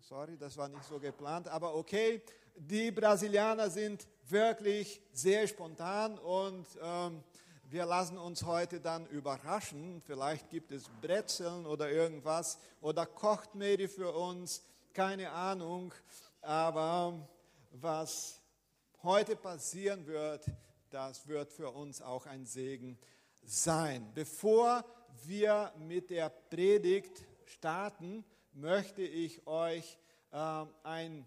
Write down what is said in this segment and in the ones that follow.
sorry, das war nicht so geplant, aber okay. Die Brasilianer sind wirklich sehr spontan und ähm, wir lassen uns heute dann überraschen. Vielleicht gibt es Brezeln oder irgendwas oder kocht Mary für uns, keine Ahnung. Aber was heute passieren wird, das wird für uns auch ein Segen sein. Bevor wir mit der Predigt starten, möchte ich euch äh, ein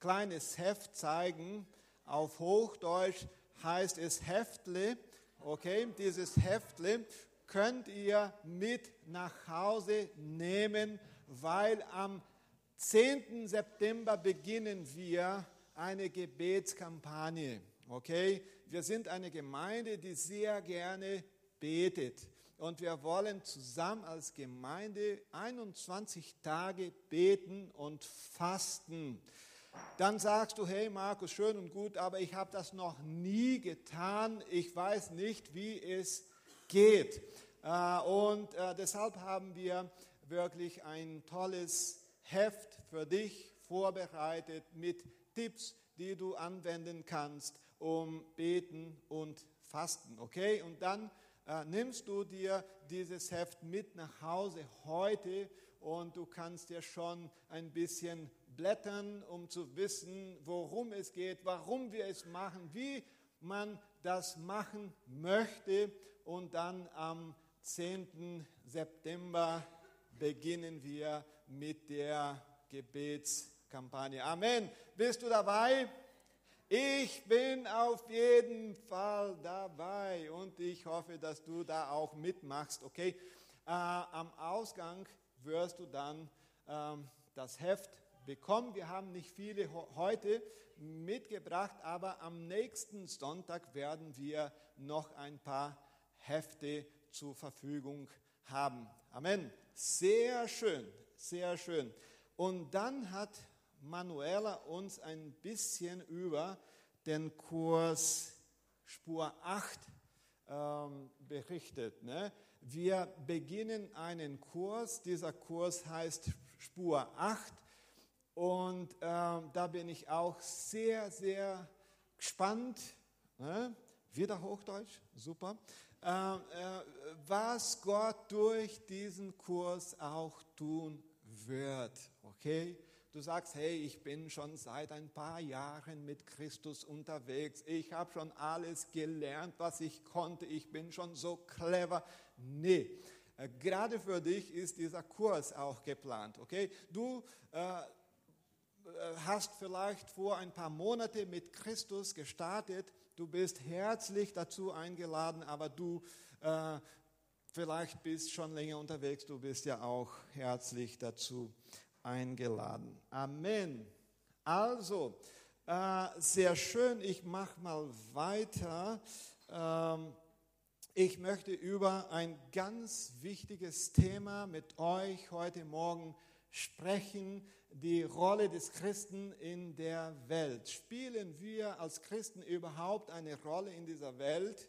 kleines Heft zeigen. Auf Hochdeutsch heißt es Heftle. Okay, dieses Heftle könnt ihr mit nach Hause nehmen, weil am 10. September beginnen wir eine Gebetskampagne. Okay, wir sind eine Gemeinde, die sehr gerne betet. Und wir wollen zusammen als Gemeinde 21 Tage beten und fasten. Dann sagst du, hey Markus, schön und gut, aber ich habe das noch nie getan. Ich weiß nicht, wie es geht. Äh, und äh, deshalb haben wir wirklich ein tolles Heft für dich vorbereitet mit Tipps, die du anwenden kannst, um beten und fasten. Okay? Und dann äh, nimmst du dir dieses Heft mit nach Hause heute und du kannst dir schon ein bisschen blättern, um zu wissen, worum es geht, warum wir es machen, wie man das machen möchte. Und dann am 10. September beginnen wir mit der Gebetskampagne. Amen. Bist du dabei? Ich bin auf jeden Fall dabei und ich hoffe, dass du da auch mitmachst. Okay, äh, am Ausgang wirst du dann ähm, das Heft bekommen. Wir haben nicht viele heute mitgebracht, aber am nächsten Sonntag werden wir noch ein paar Hefte zur Verfügung haben. Amen. Sehr schön, sehr schön. Und dann hat Manuela uns ein bisschen über den Kurs Spur 8 ähm, berichtet. Ne? Wir beginnen einen Kurs, dieser Kurs heißt Spur 8 und ähm, da bin ich auch sehr, sehr gespannt. Ne? Wieder Hochdeutsch, super. Ähm, äh, was Gott durch diesen Kurs auch tun wird. Okay? Du sagst, hey, ich bin schon seit ein paar Jahren mit Christus unterwegs. Ich habe schon alles gelernt, was ich konnte. Ich bin schon so clever. Nee, äh, gerade für dich ist dieser Kurs auch geplant. Okay? Du äh, äh, hast vielleicht vor ein paar Monaten mit Christus gestartet. Du bist herzlich dazu eingeladen, aber du äh, vielleicht bist schon länger unterwegs. Du bist ja auch herzlich dazu eingeladen. Amen. Also, äh, sehr schön, ich mache mal weiter. Ähm, ich möchte über ein ganz wichtiges Thema mit euch heute Morgen sprechen, die Rolle des Christen in der Welt. Spielen wir als Christen überhaupt eine Rolle in dieser Welt?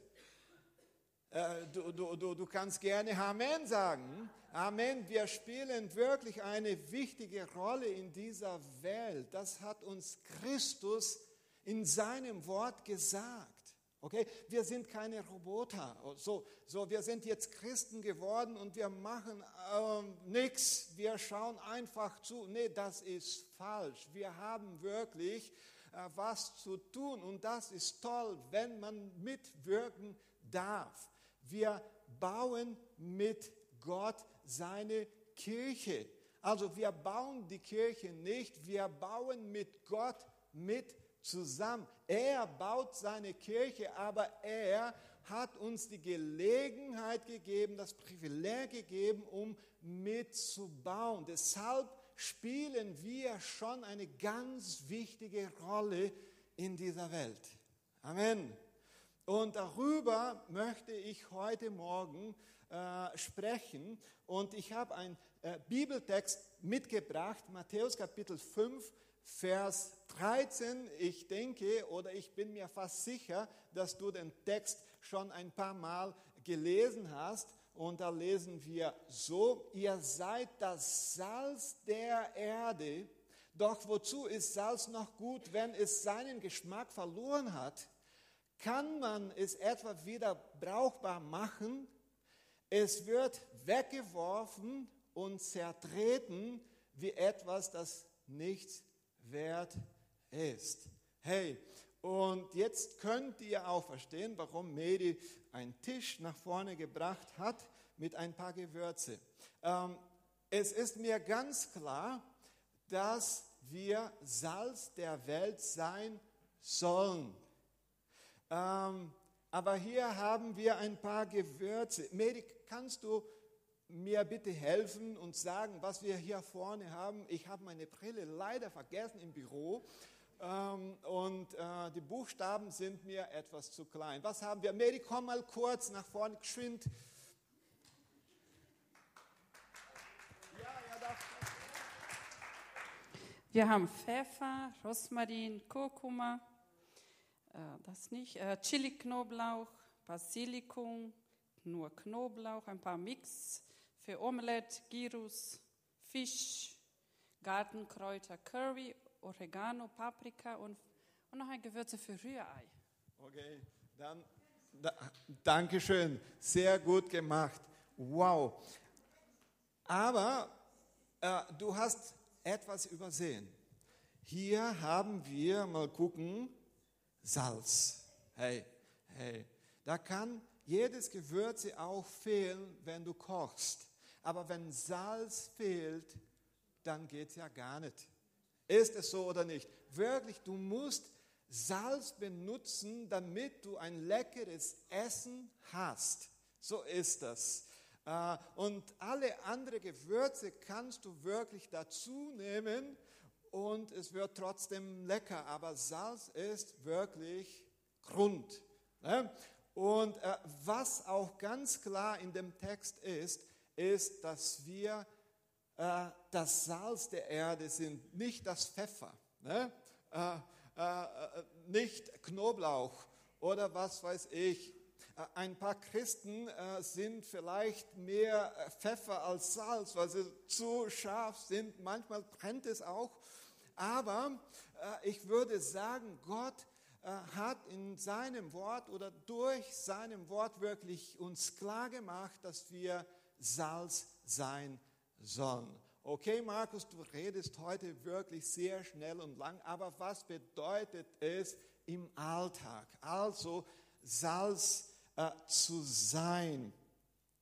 Äh, du, du, du, du kannst gerne Amen sagen. Amen. Wir spielen wirklich eine wichtige Rolle in dieser Welt. Das hat uns Christus in seinem Wort gesagt. Okay, wir sind keine Roboter. So, so wir sind jetzt Christen geworden und wir machen ähm, nichts. Wir schauen einfach zu. Nee, das ist falsch. Wir haben wirklich äh, was zu tun und das ist toll, wenn man mitwirken darf. Wir bauen mit Gott seine Kirche. Also wir bauen die Kirche nicht, wir bauen mit Gott mit zusammen. Er baut seine Kirche, aber er hat uns die Gelegenheit gegeben, das Privileg gegeben, um mitzubauen. Deshalb spielen wir schon eine ganz wichtige Rolle in dieser Welt. Amen. Und darüber möchte ich heute Morgen äh, sprechen. Und ich habe einen äh, Bibeltext mitgebracht, Matthäus Kapitel 5, Vers 13. Ich denke oder ich bin mir fast sicher, dass du den Text schon ein paar Mal gelesen hast. Und da lesen wir so, ihr seid das Salz der Erde. Doch wozu ist Salz noch gut, wenn es seinen Geschmack verloren hat? Kann man es etwa wieder brauchbar machen? Es wird weggeworfen und zertreten wie etwas, das nichts wert ist. Hey, und jetzt könnt ihr auch verstehen, warum Medi einen Tisch nach vorne gebracht hat mit ein paar Gewürze. Ähm, es ist mir ganz klar, dass wir Salz der Welt sein sollen. Ähm, aber hier haben wir ein paar Gewürze. Medi, kannst du mir bitte helfen und sagen, was wir hier vorne haben? Ich habe meine Brille leider vergessen im Büro. Ähm, und äh, die Buchstaben sind mir etwas zu klein. Was haben wir? Mary, komm mal kurz nach vorne, geschwind. Wir haben Pfeffer, Rosmarin, Kurkuma, das nicht, äh, Chili-Knoblauch, Basilikum, nur Knoblauch, ein paar Mix für Omelette, Gyros, Fisch, Gartenkräuter, Curry Oregano, Paprika und, und noch ein Gewürze für Rührei. Okay, dann da, Dankeschön, sehr gut gemacht. Wow. Aber äh, du hast etwas übersehen. Hier haben wir, mal gucken, Salz. Hey, hey, da kann jedes Gewürze auch fehlen, wenn du kochst. Aber wenn Salz fehlt, dann geht es ja gar nicht. Ist es so oder nicht? Wirklich, du musst Salz benutzen, damit du ein leckeres Essen hast. So ist das. Äh, und alle anderen Gewürze kannst du wirklich dazu nehmen und es wird trotzdem lecker. Aber Salz ist wirklich Grund. Ne? Und äh, was auch ganz klar in dem Text ist, ist, dass wir äh, das Salz der Erde sind, nicht das Pfeffer, ne? Äh, äh, nicht Knoblauch oder was weiß ich. Ein paar Christen sind vielleicht mehr Pfeffer als Salz, weil sie zu scharf sind. Manchmal brennt es auch. Aber ich würde sagen, Gott hat in seinem Wort oder durch seinem Wort wirklich uns klar gemacht, dass wir Salz sein sollen. Okay, Markus, du redest heute wirklich sehr schnell und lang, aber was bedeutet es im Alltag? Also Salz äh, zu sein.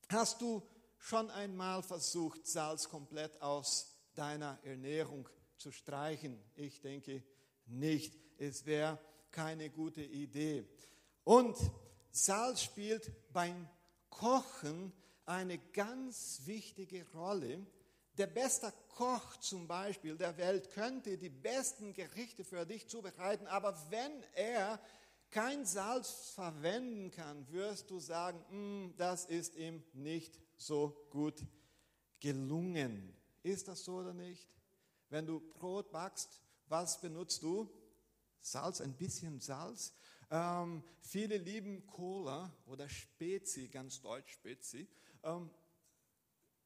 Hast du schon einmal versucht, Salz komplett aus deiner Ernährung zu streichen? Ich denke nicht. Es wäre keine gute Idee. Und Salz spielt beim Kochen eine ganz wichtige Rolle. Der beste Koch zum Beispiel der Welt könnte die besten Gerichte für dich zubereiten, aber wenn er kein Salz verwenden kann, wirst du sagen, mm, das ist ihm nicht so gut gelungen. Ist das so oder nicht? Wenn du Brot backst, was benutzt du? Salz, ein bisschen Salz. Ähm, viele lieben Cola oder Spezi, ganz deutsch Spezi. Ähm,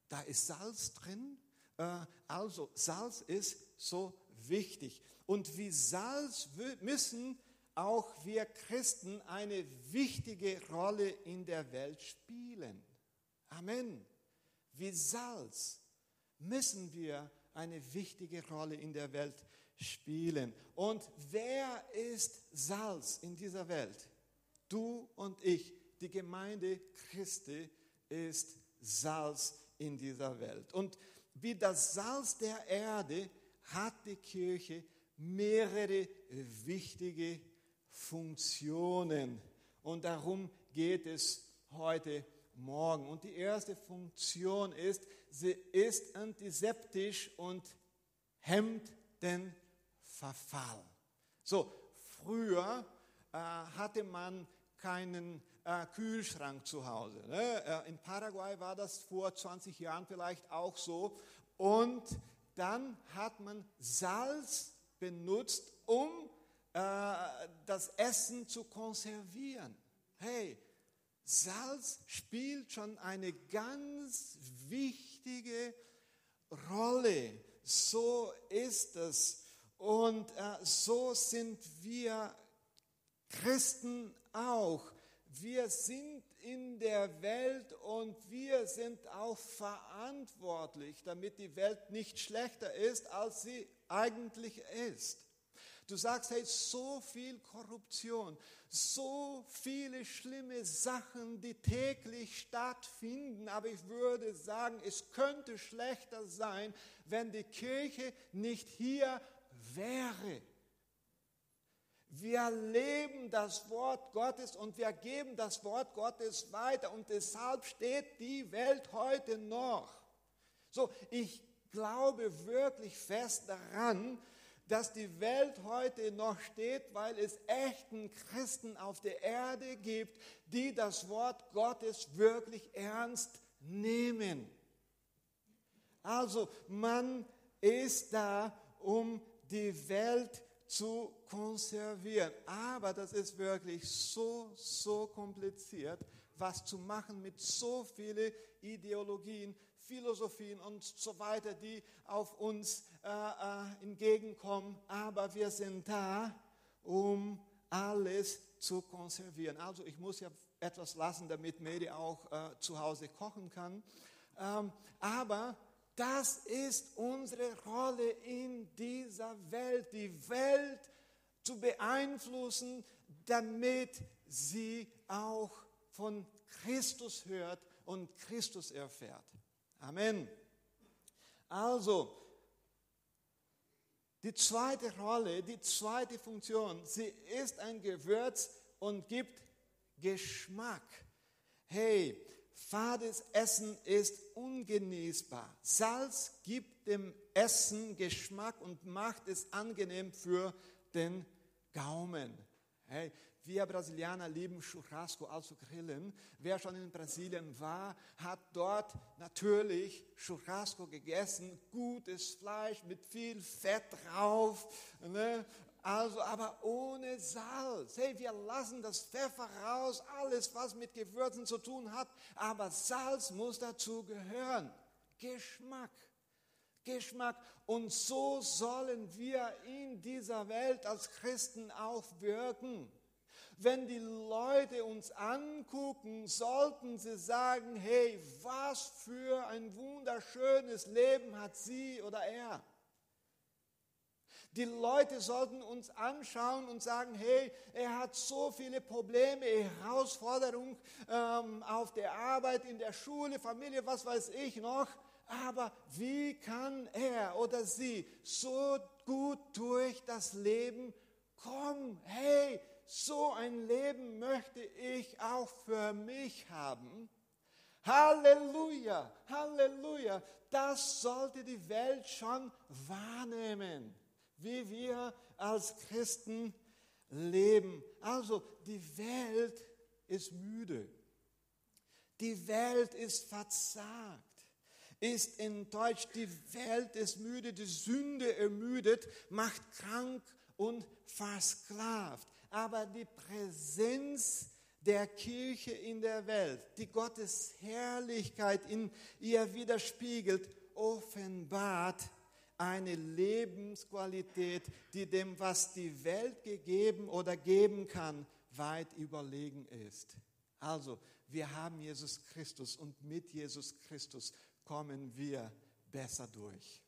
da ist Salz drin. Äh, also Salz ist so wichtig. Und wie Salz müssen auch wir Christen eine wichtige Rolle in der Welt spielen. Amen. Wie Salz müssen wir eine wichtige Rolle in der Welt spielen. Und wer ist Salz in dieser Welt? Du und ich. Die Gemeinde Christi ist Salz in dieser Welt. Und wie das Salz der Erde hat die Kirche mehrere wichtige Funktionen. Und darum geht es heute Morgen. Und die erste Funktion ist, sie ist antiseptisch und hemmt den Verfall. So, früher äh, hatte man keinen äh, Kühlschrank zu Hause. Ne? Äh, in Paraguay war das vor 20 Jahren vielleicht auch so. Und dann hat man Salz benutzt, um äh, das Essen zu konservieren. Hey, Salz spielt schon eine ganz wichtige Rolle. So ist es. Und äh, so sind wir Christen auch. Wir sind in der Welt und wir sind auch verantwortlich, damit die Welt nicht schlechter ist, als sie eigentlich ist. Du sagst, hey, so viel Korruption, so viele schlimme Sachen, die täglich stattfinden. Aber ich würde sagen, es könnte schlechter sein, wenn die Kirche nicht hier wäre. Wir leben das Wort Gottes und wir geben das Wort Gottes weiter und deshalb steht die Welt heute noch. So, ich glaube wirklich fest daran, dass die Welt heute noch steht, weil es echten Christen auf der Erde gibt, die das Wort Gottes wirklich ernst nehmen. Also man ist da, um die Welt zu konservieren. Aber das ist wirklich so, so kompliziert, was zu machen mit so vielen Ideologien, Philosophien und so weiter, die auf uns äh, äh, entgegenkommen. Aber wir sind da, um alles zu konservieren. Also ich muss ja etwas lassen, damit Medi auch äh, zu Hause kochen kann. Ähm, aber das ist unsere Rolle in dieser Welt, die Welt zu beeinflussen, damit sie auch von Christus hört und Christus erfährt. Amen. Also, die zweite Rolle, die zweite Funktion, sie ist ein Gewürz und gibt Geschmack. Hey, fades Essen ist ungenießbar. Salz gibt dem Essen Geschmack und macht es angenehm für den Gaumen. Hey, wir Brasilianer lieben Churrasco, also Grillen. Wer schon in Brasilien war, hat dort natürlich Churrasco gegessen. Gutes Fleisch mit viel Fett drauf. Ne? Also, aber ohne Salz. Hey, wir lassen das Pfeffer raus, alles, was mit Gewürzen zu tun hat. Aber Salz muss dazu gehören. Geschmack. Geschmack. Und so sollen wir in dieser Welt als Christen auch wirken. Wenn die Leute uns angucken, sollten sie sagen, hey, was für ein wunderschönes Leben hat sie oder er. Die Leute sollten uns anschauen und sagen, hey, er hat so viele Probleme, Herausforderungen ähm, auf der Arbeit, in der Schule, Familie, was weiß ich noch. Aber wie kann er oder sie so gut durch das Leben kommen? Hey, so ein Leben möchte ich auch für mich haben. Halleluja, Halleluja. Das sollte die Welt schon wahrnehmen, wie wir als Christen leben. Also die Welt ist müde. Die Welt ist verzagt ist enttäuscht, die Welt ist müde, die Sünde ermüdet, macht krank und versklavt aber die Präsenz der Kirche in der Welt, die Gottes Herrlichkeit in ihr widerspiegelt, offenbart eine Lebensqualität, die dem, was die Welt gegeben oder geben kann, weit überlegen ist. Also, wir haben Jesus Christus und mit Jesus Christus kommen wir besser durch.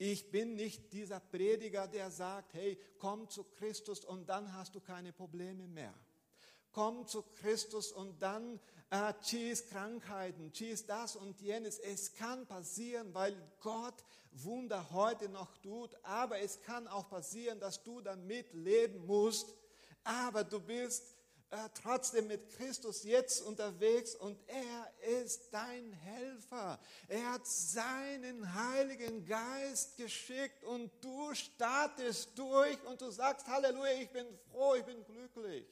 Ich bin nicht dieser Prediger, der sagt, hey, komm zu Christus und dann hast du keine Probleme mehr. Komm zu Christus und dann äh, tschüss Krankheiten, tschüss das und jenes. Es kann passieren, weil Gott Wunder heute noch tut, aber es kann auch passieren, dass du damit leben musst, aber du bist äh, trotzdem mit Christus jetzt unterwegs und er ist dein Helfer. Er hat seinen Heiligen Geist geschickt und du startest durch und du sagst, Halleluja, ich bin froh, ich bin glücklich.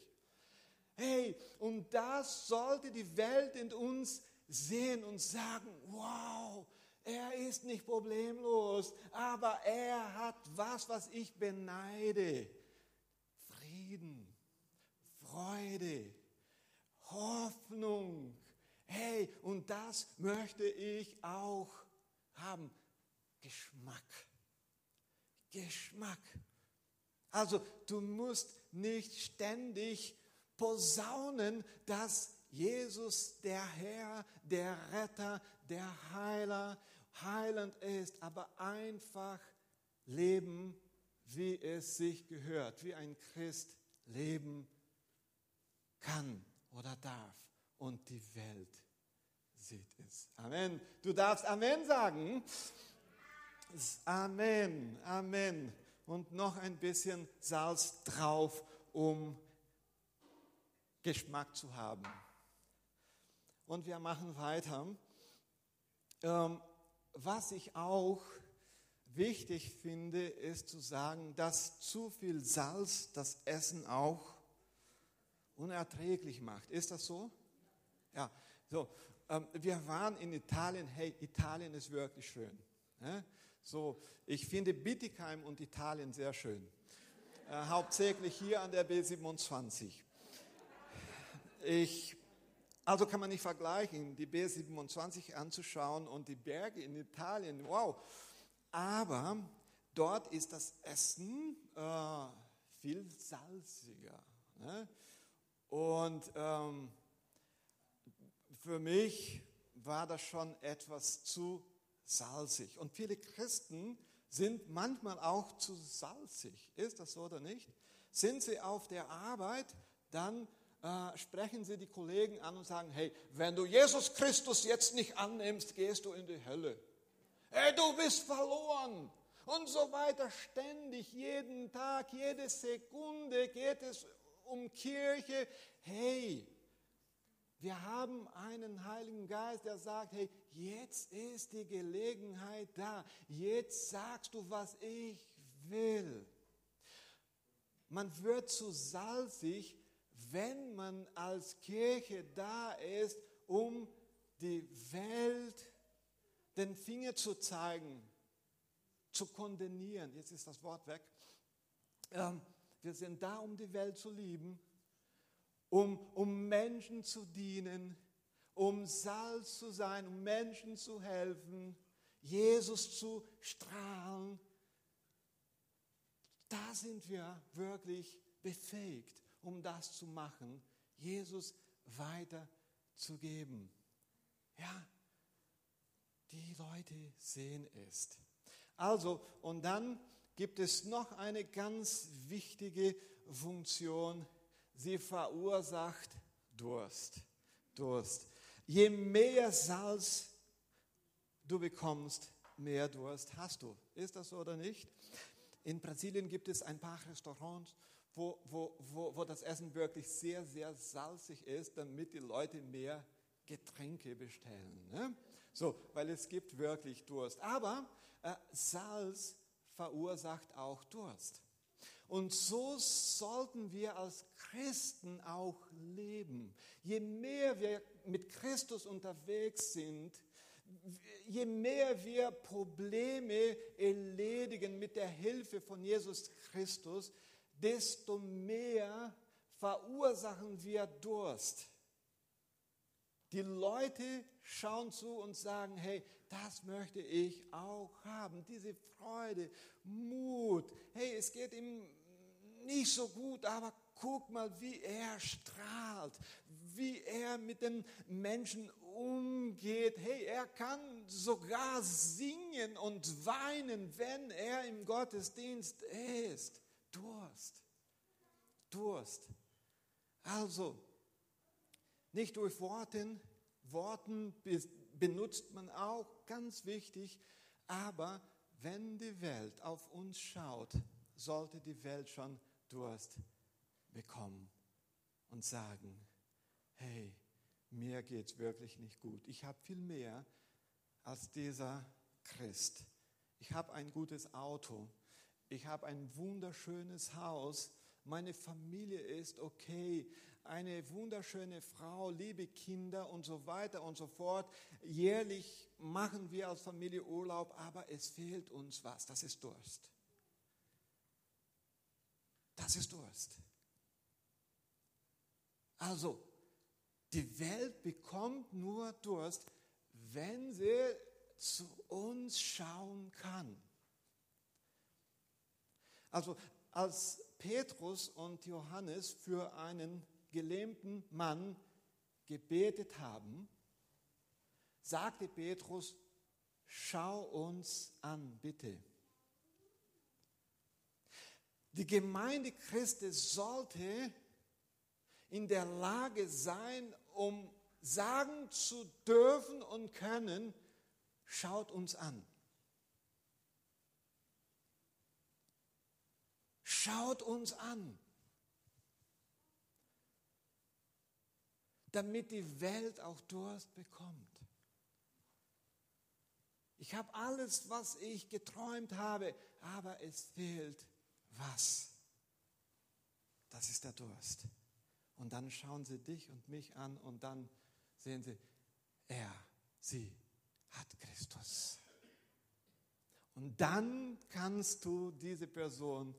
Hey, und das sollte die Welt in uns sehen und sagen, wow, er ist nicht problemlos, aber er hat was, was ich beneide. Freude, Hoffnung. Hey, und das möchte ich auch haben. Geschmack. Geschmack. Also du musst nicht ständig posaunen, dass Jesus der Herr, der Retter, der Heiler, heilend ist, aber einfach leben, wie es sich gehört, wie ein Christ leben kann oder darf. Und die Welt sieht es. Amen. Du darfst Amen sagen. Amen, Amen. Und noch ein bisschen Salz drauf, um Geschmack zu haben. Und wir machen weiter. Ähm, was ich auch wichtig finde, ist zu sagen, dass zu viel Salz das Essen auch unerträglich macht. Ist das so? Ja, so. Ähm, wir waren in Italien. Hey, Italien ist wirklich schön. Ne? So, ich finde Bittigheim und Italien sehr schön. Äh, hauptsächlich hier an der B27. Ich, also kann man nicht vergleichen, die B27 anzuschauen und die Berge in Italien. Wow. Aber dort ist das Essen äh, viel salziger. Ne? Und ähm, für mich war das schon etwas zu salzig. Und viele Christen sind manchmal auch zu salzig. Ist das so oder nicht? Sind sie auf der Arbeit, dann äh, sprechen sie die Kollegen an und sagen, hey, wenn du Jesus Christus jetzt nicht annimmst, gehst du in die Hölle. Hey, du bist verloren. Und so weiter, ständig, jeden Tag, jede Sekunde geht es um Kirche. Hey, wir haben einen Heiligen Geist, der sagt, hey, jetzt ist die Gelegenheit da. Jetzt sagst du, was ich will. Man wird zu salzig, wenn man als Kirche da ist, um die Welt den Finger zu zeigen, zu kondenieren. Jetzt ist das Wort weg. Ähm, wir sind da, um die Welt zu lieben, um, um Menschen zu dienen, um Salz zu sein, um Menschen zu helfen, Jesus zu strahlen. Da sind wir wirklich befähigt um das zu machen, Jesus weiterzugeben. Ja, die Leute sehen es. Also, und dann gibt es noch eine ganz wichtige Funktion. Sie verursacht Durst. Durst. Je mehr Salz du bekommst, mehr Durst hast du. Ist das so oder nicht? In Brasilien gibt es ein paar Restaurants, wo, wo, wo, wo das Essen wirklich sehr, sehr salzig ist, damit die Leute mehr Getränke bestellen. Ne? So, weil es gibt wirklich Durst. Aber äh, Salz verursacht auch Durst. Und so sollten wir als Christen auch leben. Je mehr wir mit Christus unterwegs sind, je mehr wir Probleme erledigen mit der Hilfe von Jesus Christus, desto mehr verursachen wir Durst. Die Leute schauen zu und sagen, hey, das möchte ich auch haben, diese Freude, Mut. Hey, es geht ihm nicht so gut, aber guck mal, wie er strahlt, wie er mit den Menschen umgeht. Hey, er kann sogar singen und weinen, wenn er im Gottesdienst ist. Durst. Durst. Also, nicht durch Worten, Worten benutzt man auch, ganz wichtig, aber wenn die Welt auf uns schaut, sollte die Welt schon Durst bekommen und sagen, hey, mir geht es wirklich nicht gut. Ich habe viel mehr als dieser Christ. Ich habe ein gutes Auto ich habe ein wunderschönes Haus, meine Familie ist okay, eine wunderschöne Frau, liebe Kinder und so weiter und so fort. Jährlich machen wir als Familie Urlaub, aber es fehlt uns was, das ist Durst. Das ist Durst. Also, Die Welt bekommt nur Durst, wenn sie zu uns schauen kann. Also als Petrus und Johannes für einen gelähmten Mann gebetet haben, sagte Petrus, schau uns an, bitte. Die Gemeinde Christi sollte in der Lage sein, um sagen zu dürfen und können, schaut uns an. Schaut uns an. Damit die Welt auch Durst bekommt. Ich habe alles, was ich geträumt habe, aber es fehlt was? Das ist der Durst. Und dann schauen sie dich und mich an und dann sehen sie, er, sie hat Christus. Und dann kannst du diese Person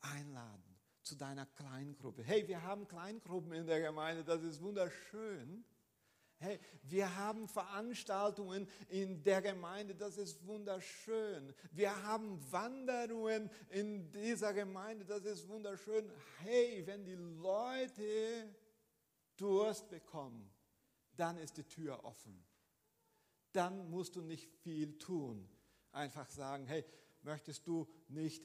einladen zu deiner Kleingruppe. Hey, wir haben Kleingruppen in der Gemeinde, das ist wunderschön. Hey, wir haben Veranstaltungen in der Gemeinde, das ist wunderschön. Wir haben Wanderungen in dieser Gemeinde, das ist wunderschön. Hey, wenn die Leute Durst bekommen, dann ist die Tür offen. Dann musst du nicht viel tun. Einfach sagen, hey, möchtest du nicht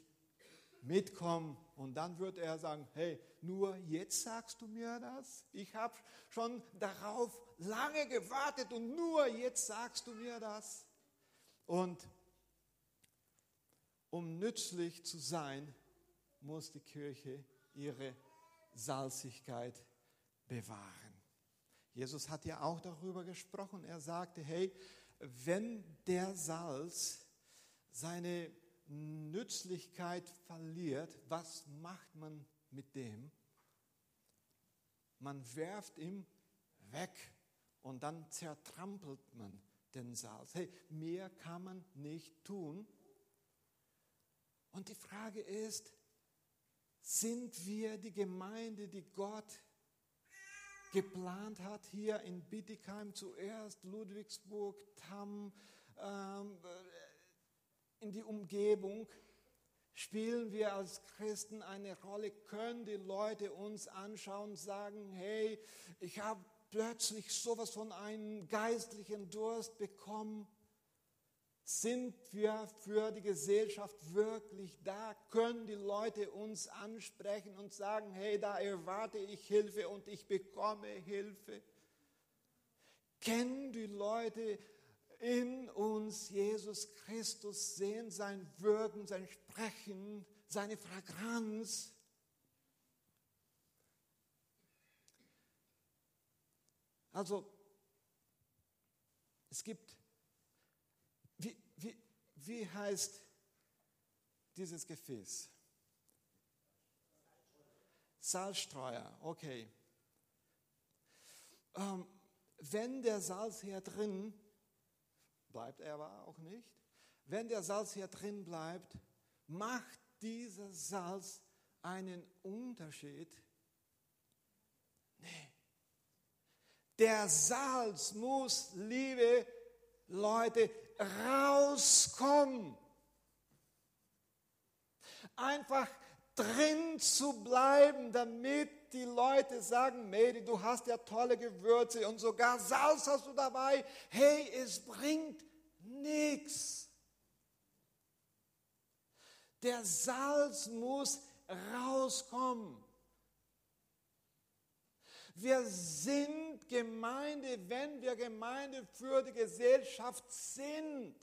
mitkommen. Und dann wird er sagen, hey, nur jetzt sagst du mir das? Ich habe schon darauf lange gewartet und nur jetzt sagst du mir das? Und um nützlich zu sein, muss die Kirche ihre Salzigkeit bewahren. Jesus hat ja auch darüber gesprochen. Er sagte, hey, wenn der Salz seine Nützlichkeit verliert, was macht man mit dem? Man werft ihn weg und dann zertrampelt man den Salz. Hey, mehr kann man nicht tun. Und die Frage ist, sind wir die Gemeinde, die Gott geplant hat, hier in Bietigheim zuerst, Ludwigsburg, Tamm, ähm, in die Umgebung, spielen wir als Christen eine Rolle, können die Leute uns anschauen und sagen, hey, ich habe plötzlich sowas von einem geistlichen Durst bekommen. Sind wir für die Gesellschaft wirklich da? Können die Leute uns ansprechen und sagen, hey, da erwarte ich Hilfe und ich bekomme Hilfe? Kennen die Leute in uns Jesus Christus sehen, sein Wirken, sein Sprechen, seine Fragranz. Also, es gibt, wie, wie, wie heißt dieses Gefäß? Salzstreuer, okay. Ähm, wenn der Salz hier drin bleibt er aber auch nicht. Wenn der Salz hier drin bleibt, macht dieses Salz einen Unterschied? Nee. Der Salz muss, liebe Leute, rauskommen. Einfach drin zu bleiben, damit die Leute sagen, Mary, du hast ja tolle Gewürze und sogar Salz hast du dabei. Hey, es bringt nichts. Der Salz muss rauskommen. Wir sind Gemeinde, wenn wir Gemeinde für die Gesellschaft sind.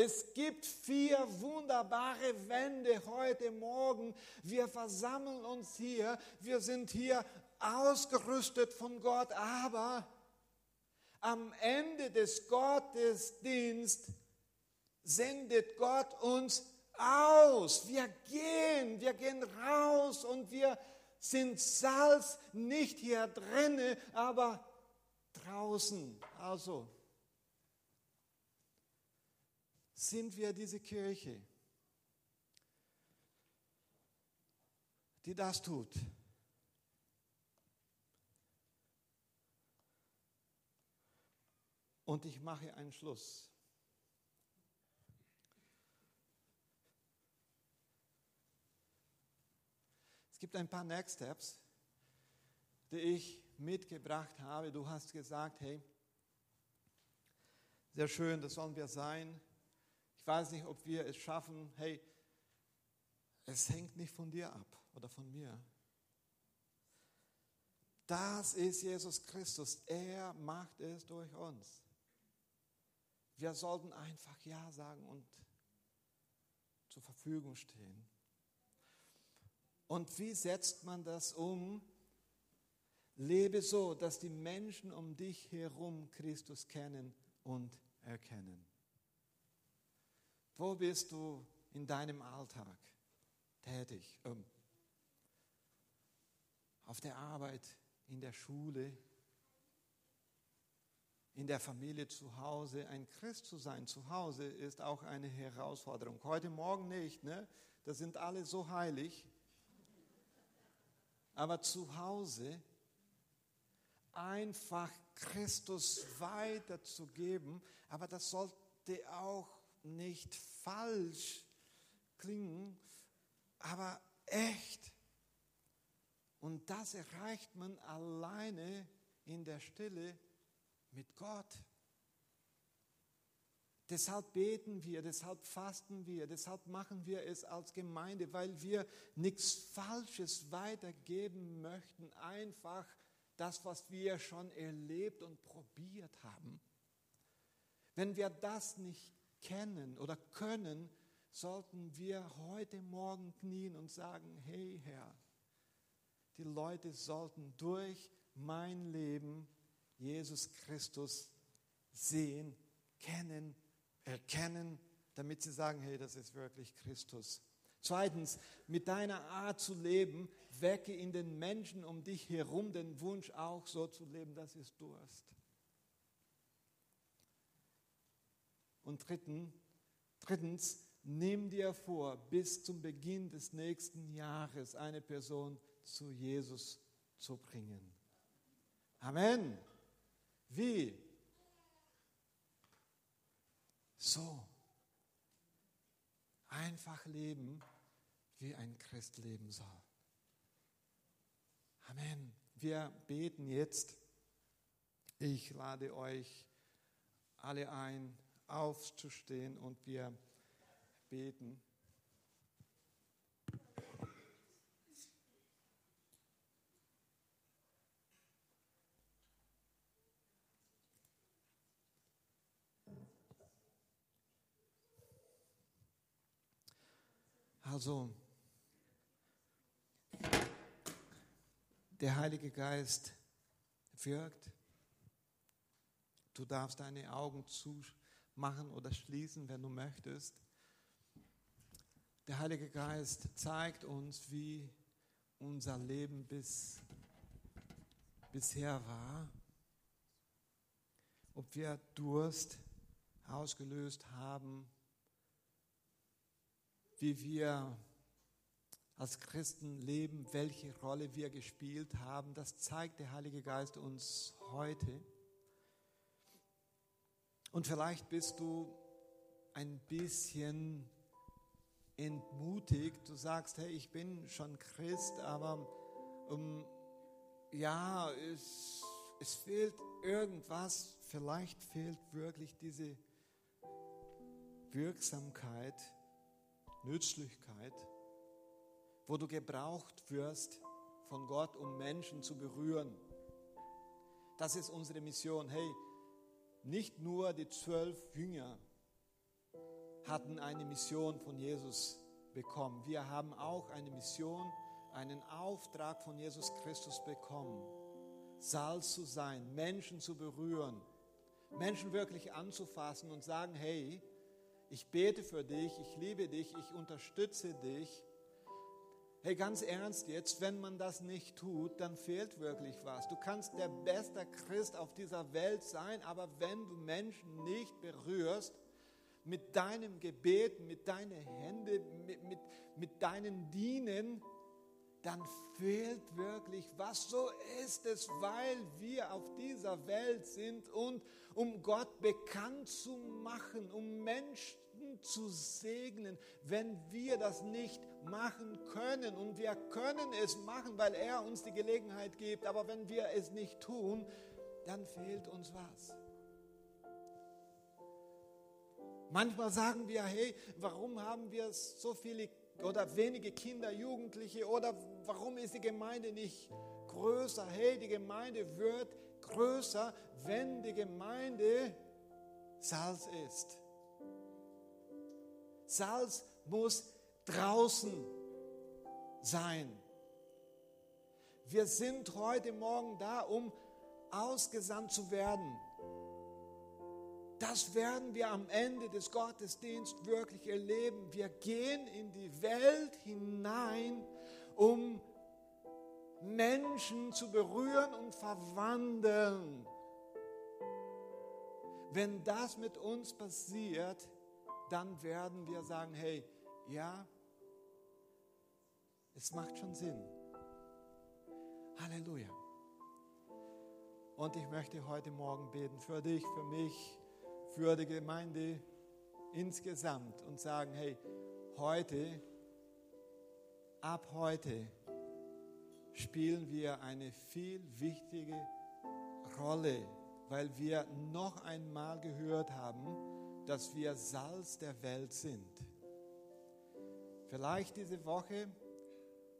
Es gibt vier wunderbare Wände heute Morgen. Wir versammeln uns hier. Wir sind hier ausgerüstet von Gott. Aber am Ende des Gottesdienstes sendet Gott uns aus. Wir gehen, wir gehen raus und wir sind Salz nicht hier drinnen, aber draußen. Also sind wir diese Kirche, die das tut. Und ich mache einen Schluss. Es gibt ein paar Next Steps, die ich mitgebracht habe. Du hast gesagt, hey, sehr schön, das sollen wir sein. Weiß nicht, ob wir es schaffen. Hey, es hängt nicht von dir ab oder von mir. Das ist Jesus Christus. Er macht es durch uns. Wir sollten einfach Ja sagen und zur Verfügung stehen. Und wie setzt man das um? Lebe so, dass die Menschen um dich herum Christus kennen und erkennen. Wo bist du in deinem Alltag tätig? Ähm, auf der Arbeit, in der Schule, in der Familie zu Hause. Ein Christ zu sein zu Hause ist auch eine Herausforderung. Heute Morgen nicht, ne? Da sind alle so heilig. Aber zu Hause einfach Christus weiterzugeben, aber das sollte auch nicht falsch klingen, aber echt. Und das erreicht man alleine in der Stille mit Gott. Deshalb beten wir, deshalb fasten wir, deshalb machen wir es als Gemeinde, weil wir nichts Falsches weitergeben möchten, einfach das, was wir schon erlebt und probiert haben. Wenn wir das nicht kennen oder können, sollten wir heute Morgen knien und sagen, hey Herr, die Leute sollten durch mein Leben Jesus Christus sehen, kennen, erkennen, damit sie sagen, hey, das ist wirklich Christus. Zweitens, mit deiner Art zu leben, wecke in den Menschen um dich herum den Wunsch, auch so zu leben, das ist Durst. Und dritten, drittens, nimm dir vor, bis zum Beginn des nächsten Jahres eine Person zu Jesus zu bringen. Amen. Wie? So. Einfach leben, wie ein Christ leben soll. Amen. Wir beten jetzt. Ich lade euch alle ein, aufzustehen und wir beten. Also, der Heilige Geist wirkt. Du darfst deine Augen zumachen oder schließen, wenn du möchtest. Der Heilige Geist zeigt uns, wie unser Leben bis, bisher war. Ob wir Durst ausgelöst haben, wie wir als Christen leben, welche Rolle wir gespielt haben. Das zeigt der Heilige Geist uns heute. Und vielleicht bist du ein bisschen entmutigt. Du sagst, hey, ich bin schon Christ, aber um, ja, es, es fehlt irgendwas. Vielleicht fehlt wirklich diese Wirksamkeit, Nützlichkeit wo du gebraucht wirst von Gott, um Menschen zu berühren. Das ist unsere Mission. Hey, nicht nur die zwölf Jünger hatten eine Mission von Jesus bekommen. Wir haben auch eine Mission, einen Auftrag von Jesus Christus bekommen. Salz zu sein, Menschen zu berühren, Menschen wirklich anzufassen und sagen, hey, ich bete für dich, ich liebe dich, ich unterstütze dich Hey, ganz ernst jetzt, wenn man das nicht tut, dann fehlt wirklich was. Du kannst der beste Christ auf dieser Welt sein, aber wenn du Menschen nicht berührst, mit deinem Gebet, mit deinen Händen, mit, mit, mit deinen Dienen, dann fehlt wirklich, was so ist es, weil wir auf dieser Welt sind und um Gott bekannt zu machen, um Menschen zu segnen, wenn wir das nicht machen können. Und wir können es machen, weil er uns die Gelegenheit gibt. Aber wenn wir es nicht tun, dann fehlt uns was. Manchmal sagen wir, hey, warum haben wir so viele oder wenige Kinder, Jugendliche oder warum ist die Gemeinde nicht größer? Hey, die Gemeinde wird größer, wenn die Gemeinde Salz ist. Salz muss draußen sein. Wir sind heute Morgen da, um ausgesandt zu werden. Das werden wir am Ende des Gottesdienstes wirklich erleben. Wir gehen in die Welt hinein, um Menschen zu berühren und verwandeln. Wenn das mit uns passiert, dann werden wir sagen, hey, ja, es macht schon Sinn. Halleluja. Und ich möchte heute Morgen beten für dich, für mich, für die Gemeinde insgesamt und sagen, hey, heute, ab heute spielen wir eine viel wichtige Rolle, weil wir noch einmal gehört haben, dass wir Salz der Welt sind. Vielleicht diese Woche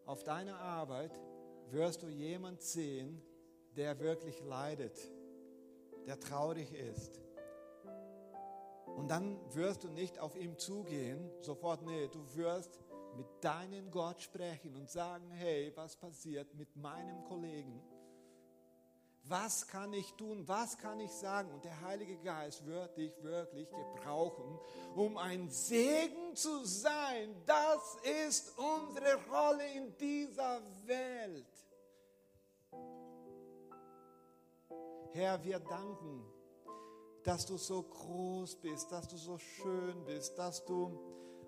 auf deiner Arbeit wirst du jemand sehen, der wirklich leidet, der traurig ist und dann wirst du nicht auf ihn zugehen, sofort, nee, du wirst mit deinem Gott sprechen und sagen, hey, was passiert mit meinem Kollegen? Was kann ich tun? Was kann ich sagen? Und der Heilige Geist wird dich wirklich gebrauchen, um ein Segen zu sein. Das ist unsere Rolle in dieser Welt. Herr, wir danken dass du so groß bist, dass du so schön bist, dass du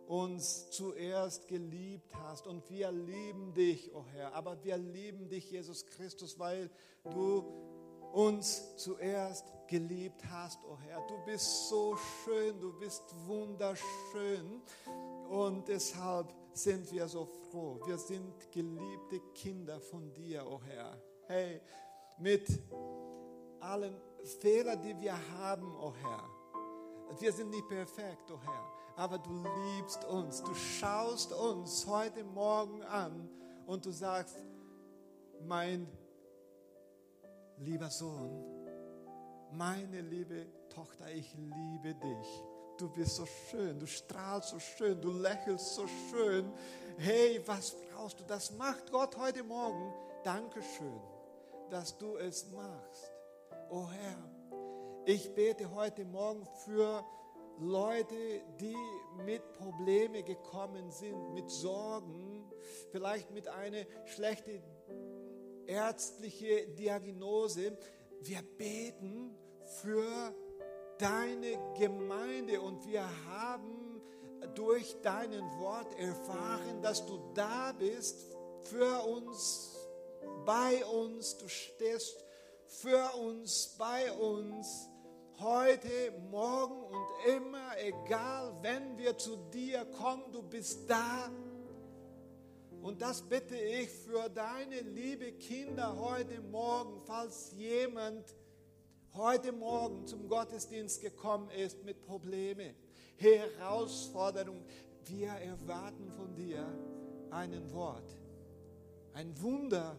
uns zuerst geliebt hast. Und wir lieben dich, oh Herr. Aber wir lieben dich, Jesus Christus, weil du uns zuerst geliebt hast, oh Herr. Du bist so schön, du bist wunderschön. Und deshalb sind wir so froh. Wir sind geliebte Kinder von dir, oh Herr. Hey, mit allen Fehler, die wir haben, oh Herr. Wir sind nicht perfekt, oh Herr, aber du liebst uns. Du schaust uns heute Morgen an und du sagst, mein lieber Sohn, meine liebe Tochter, ich liebe dich. Du bist so schön, du strahlst so schön, du lächelst so schön. Hey, was brauchst du? Das macht Gott heute Morgen. Dankeschön, dass du es machst oh Herr, ich bete heute Morgen für Leute, die mit Problemen gekommen sind, mit Sorgen, vielleicht mit einer schlechten ärztlichen Diagnose. Wir beten für deine Gemeinde und wir haben durch deinen Wort erfahren, dass du da bist für uns, bei uns, du stehst für uns, bei uns, heute, morgen und immer, egal, wenn wir zu dir kommen, du bist da. Und das bitte ich für deine liebe Kinder heute Morgen, falls jemand heute Morgen zum Gottesdienst gekommen ist mit Problemen, Herausforderungen. Wir erwarten von dir einen Wort, ein Wunder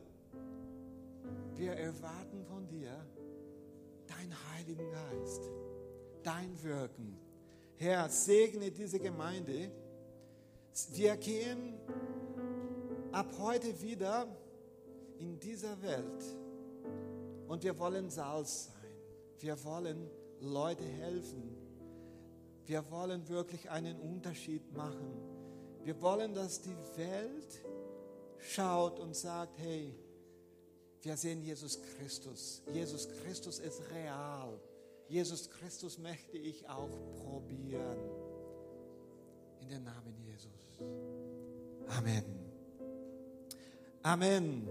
wir erwarten von dir deinen Heiligen Geist, dein Wirken. Herr, segne diese Gemeinde. Wir gehen ab heute wieder in dieser Welt und wir wollen Salz sein. Wir wollen Leute helfen. Wir wollen wirklich einen Unterschied machen. Wir wollen, dass die Welt schaut und sagt, hey, wir sehen Jesus Christus. Jesus Christus ist real. Jesus Christus möchte ich auch probieren. In den Namen Jesus. Amen. Amen.